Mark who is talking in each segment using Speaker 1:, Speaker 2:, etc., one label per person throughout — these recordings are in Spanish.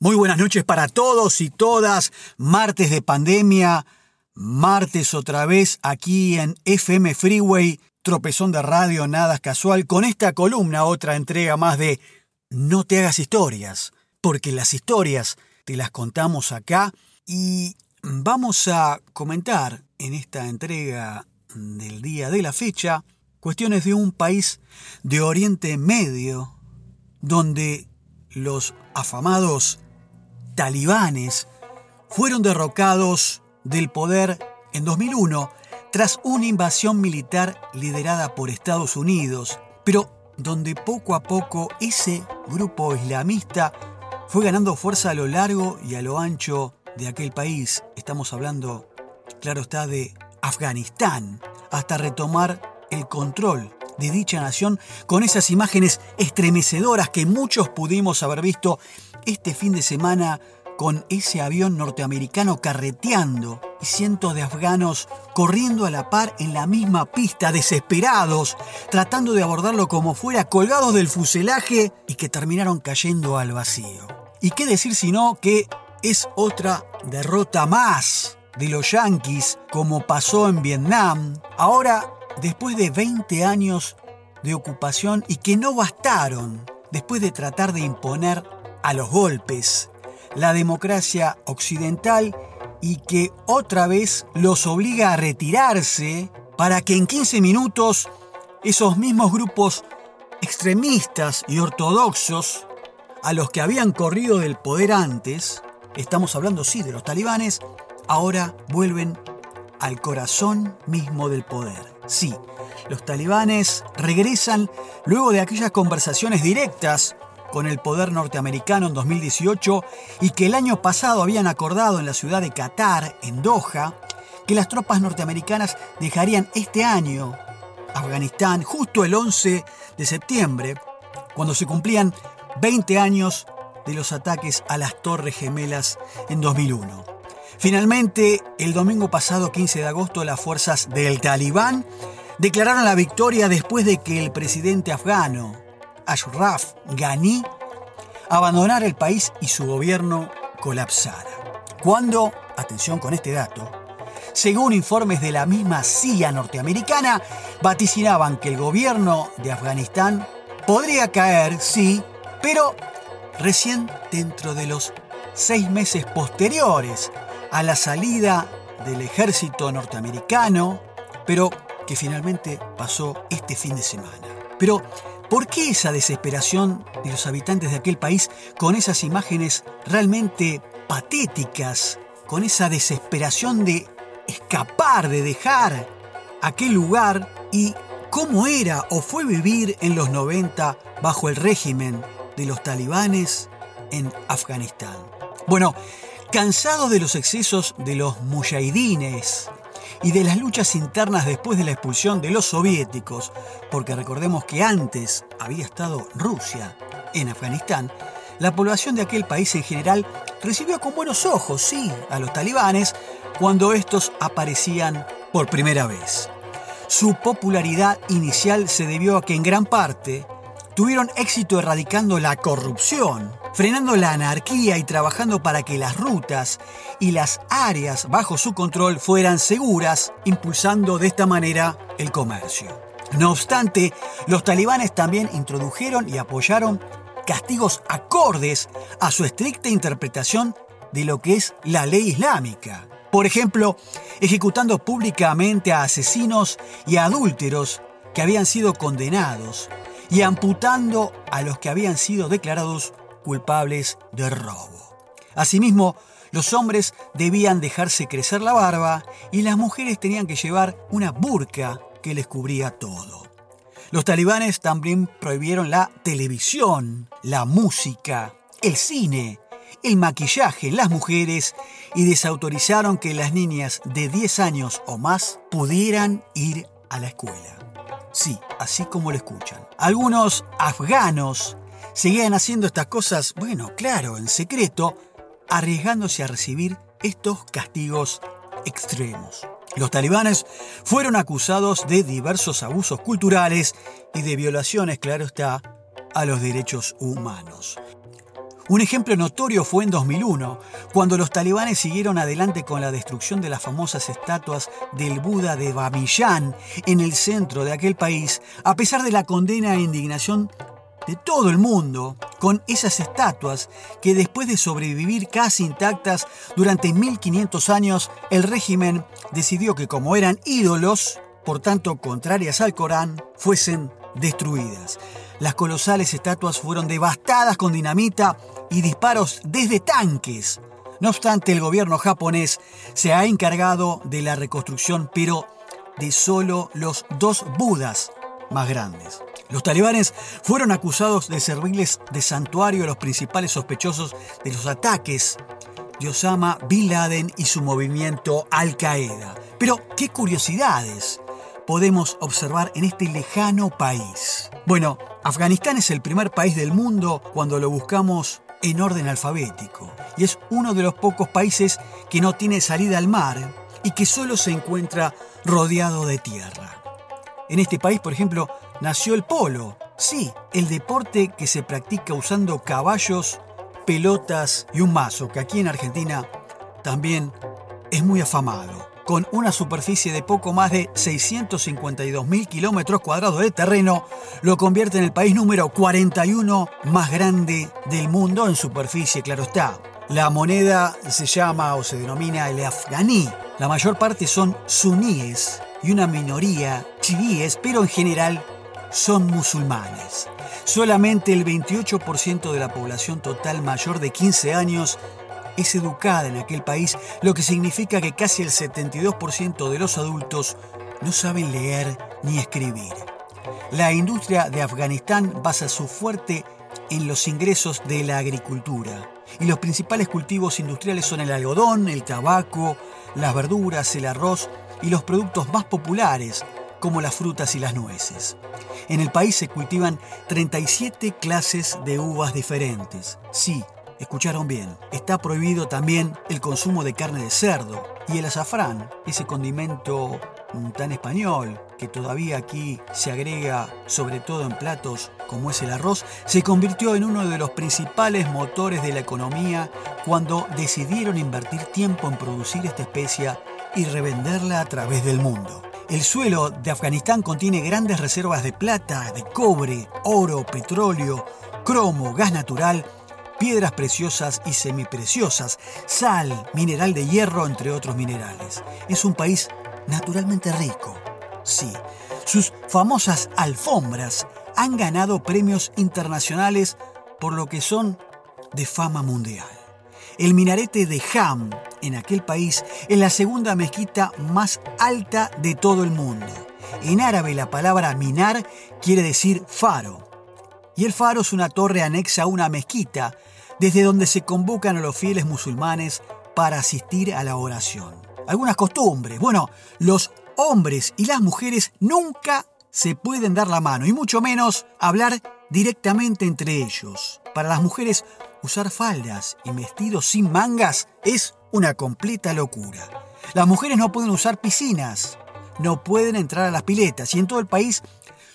Speaker 1: Muy buenas noches para todos y todas. Martes de pandemia, martes otra vez aquí en FM Freeway, tropezón de radio, nada casual, con esta columna, otra entrega más de No te hagas historias, porque las historias te las contamos acá y vamos a comentar en esta entrega del día de la fecha cuestiones de un país de Oriente Medio donde los afamados talibanes fueron derrocados del poder en 2001 tras una invasión militar liderada por Estados Unidos, pero donde poco a poco ese grupo islamista fue ganando fuerza a lo largo y a lo ancho de aquel país. Estamos hablando, claro está, de Afganistán, hasta retomar el control de dicha nación con esas imágenes estremecedoras que muchos pudimos haber visto este fin de semana con ese avión norteamericano carreteando y cientos de afganos corriendo a la par en la misma pista, desesperados, tratando de abordarlo como fuera, colgados del fuselaje y que terminaron cayendo al vacío. ¿Y qué decir sino que es otra derrota más de los yanquis como pasó en Vietnam? Ahora después de 20 años de ocupación y que no bastaron después de tratar de imponer a los golpes la democracia occidental y que otra vez los obliga a retirarse para que en 15 minutos esos mismos grupos extremistas y ortodoxos a los que habían corrido del poder antes, estamos hablando sí de los talibanes, ahora vuelven al corazón mismo del poder. Sí, los talibanes regresan luego de aquellas conversaciones directas con el poder norteamericano en 2018 y que el año pasado habían acordado en la ciudad de Qatar, en Doha, que las tropas norteamericanas dejarían este año Afganistán justo el 11 de septiembre, cuando se cumplían 20 años de los ataques a las Torres Gemelas en 2001. Finalmente, el domingo pasado 15 de agosto, las fuerzas del Talibán declararon la victoria después de que el presidente afgano, Ashraf Ghani, abandonara el país y su gobierno colapsara. Cuando, atención con este dato, según informes de la misma CIA norteamericana, vaticinaban que el gobierno de Afganistán podría caer, sí, pero recién dentro de los seis meses posteriores a la salida del ejército norteamericano, pero que finalmente pasó este fin de semana. Pero, ¿por qué esa desesperación de los habitantes de aquel país con esas imágenes realmente patéticas, con esa desesperación de escapar, de dejar aquel lugar y cómo era o fue vivir en los 90 bajo el régimen de los talibanes en Afganistán? Bueno, Cansados de los excesos de los mujahidines y de las luchas internas después de la expulsión de los soviéticos, porque recordemos que antes había estado Rusia en Afganistán, la población de aquel país en general recibió con buenos ojos, sí, a los talibanes cuando estos aparecían por primera vez. Su popularidad inicial se debió a que en gran parte tuvieron éxito erradicando la corrupción, frenando la anarquía y trabajando para que las rutas y las áreas bajo su control fueran seguras, impulsando de esta manera el comercio. No obstante, los talibanes también introdujeron y apoyaron castigos acordes a su estricta interpretación de lo que es la ley islámica. Por ejemplo, ejecutando públicamente a asesinos y adúlteros que habían sido condenados y amputando a los que habían sido declarados culpables de robo. Asimismo, los hombres debían dejarse crecer la barba y las mujeres tenían que llevar una burka que les cubría todo. Los talibanes también prohibieron la televisión, la música, el cine, el maquillaje las mujeres y desautorizaron que las niñas de 10 años o más pudieran ir a la escuela. Sí, así como lo escuchan. Algunos afganos seguían haciendo estas cosas, bueno, claro, en secreto, arriesgándose a recibir estos castigos extremos. Los talibanes fueron acusados de diversos abusos culturales y de violaciones, claro está, a los derechos humanos. Un ejemplo notorio fue en 2001, cuando los talibanes siguieron adelante con la destrucción de las famosas estatuas del Buda de Bamiyan en el centro de aquel país, a pesar de la condena e indignación de todo el mundo con esas estatuas que después de sobrevivir casi intactas durante 1500 años, el régimen decidió que como eran ídolos, por tanto contrarias al Corán, fuesen destruidas. Las colosales estatuas fueron devastadas con dinamita y disparos desde tanques. No obstante, el gobierno japonés se ha encargado de la reconstrucción, pero de solo los dos Budas más grandes. Los talibanes fueron acusados de servirles de santuario a los principales sospechosos de los ataques de Osama Bin Laden y su movimiento Al-Qaeda. Pero, ¿qué curiosidades podemos observar en este lejano país? Bueno, Afganistán es el primer país del mundo cuando lo buscamos en orden alfabético y es uno de los pocos países que no tiene salida al mar y que solo se encuentra rodeado de tierra. En este país, por ejemplo, nació el polo. Sí, el deporte que se practica usando caballos, pelotas y un mazo, que aquí en Argentina también es muy afamado. Con una superficie de poco más de 652.000 kilómetros cuadrados de terreno, lo convierte en el país número 41 más grande del mundo en superficie, claro está. La moneda se llama o se denomina el afganí. La mayor parte son suníes y una minoría chiíes, pero en general son musulmanes. Solamente el 28% de la población total mayor de 15 años es educada en aquel país, lo que significa que casi el 72% de los adultos no saben leer ni escribir. La industria de Afganistán basa su fuerte en los ingresos de la agricultura y los principales cultivos industriales son el algodón, el tabaco, las verduras, el arroz y los productos más populares como las frutas y las nueces. En el país se cultivan 37 clases de uvas diferentes. Sí, escucharon bien, está prohibido también el consumo de carne de cerdo y el azafrán, ese condimento tan español que todavía aquí se agrega sobre todo en platos como es el arroz, se convirtió en uno de los principales motores de la economía cuando decidieron invertir tiempo en producir esta especia y revenderla a través del mundo. El suelo de Afganistán contiene grandes reservas de plata, de cobre, oro, petróleo, cromo, gas natural, piedras preciosas y semipreciosas, sal, mineral de hierro, entre otros minerales. Es un país naturalmente rico. Sí, sus famosas alfombras han ganado premios internacionales por lo que son de fama mundial. El minarete de Ham, en aquel país, es la segunda mezquita más alta de todo el mundo. En árabe la palabra minar quiere decir faro. Y el faro es una torre anexa a una mezquita, desde donde se convocan a los fieles musulmanes para asistir a la oración. Algunas costumbres. Bueno, los hombres y las mujeres nunca se pueden dar la mano y mucho menos hablar directamente entre ellos. Para las mujeres, usar faldas y vestidos sin mangas es una completa locura. Las mujeres no pueden usar piscinas, no pueden entrar a las piletas y en todo el país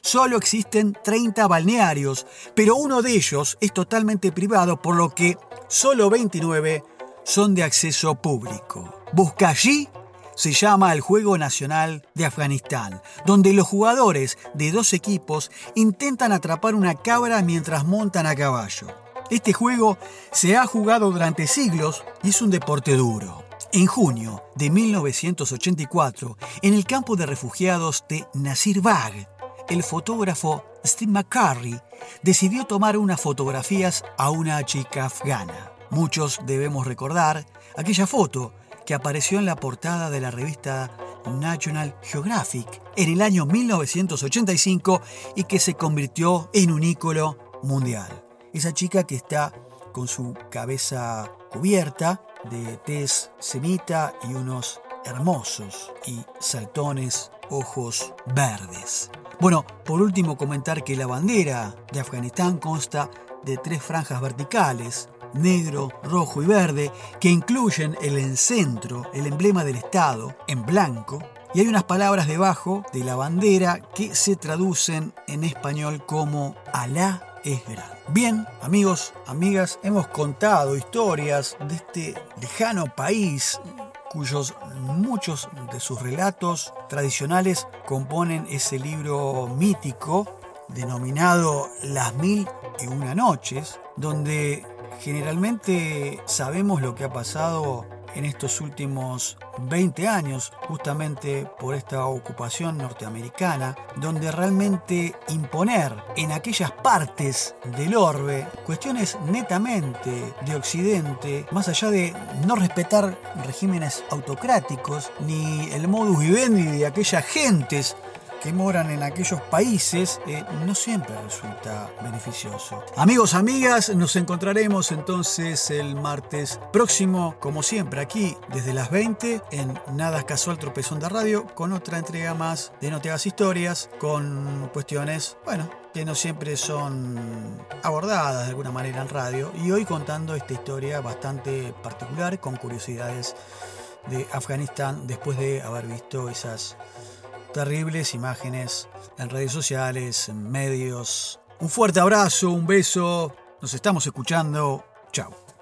Speaker 1: solo existen 30 balnearios, pero uno de ellos es totalmente privado, por lo que solo 29 son de acceso público. Busca allí se llama el Juego Nacional de Afganistán, donde los jugadores de dos equipos intentan atrapar una cabra mientras montan a caballo. Este juego se ha jugado durante siglos y es un deporte duro. En junio de 1984, en el campo de refugiados de Nasir Bagh, el fotógrafo Steve McCurry decidió tomar unas fotografías a una chica afgana. Muchos debemos recordar aquella foto que apareció en la portada de la revista National Geographic en el año 1985 y que se convirtió en un ícono mundial. Esa chica que está con su cabeza cubierta de tez semita y unos hermosos y saltones ojos verdes. Bueno, por último comentar que la bandera de Afganistán consta de tres franjas verticales negro, rojo y verde, que incluyen el encentro, el emblema del Estado, en blanco, y hay unas palabras debajo de la bandera que se traducen en español como Alá es grande. Bien, amigos, amigas, hemos contado historias de este lejano país cuyos muchos de sus relatos tradicionales componen ese libro mítico denominado Las Mil y Una Noches, donde generalmente sabemos lo que ha pasado en estos últimos 20 años, justamente por esta ocupación norteamericana, donde realmente imponer en aquellas partes del orbe cuestiones netamente de Occidente, más allá de no respetar regímenes autocráticos, ni el modus vivendi de aquellas gentes que moran en aquellos países eh, no siempre resulta beneficioso. Amigos, amigas, nos encontraremos entonces el martes próximo, como siempre, aquí desde las 20 en Nada Casual Tropezón de Radio, con otra entrega más de No Historias, con cuestiones, bueno, que no siempre son abordadas de alguna manera en radio, y hoy contando esta historia bastante particular, con curiosidades de Afganistán, después de haber visto esas terribles imágenes en redes sociales, en medios. Un fuerte abrazo, un beso. Nos estamos escuchando. Chao.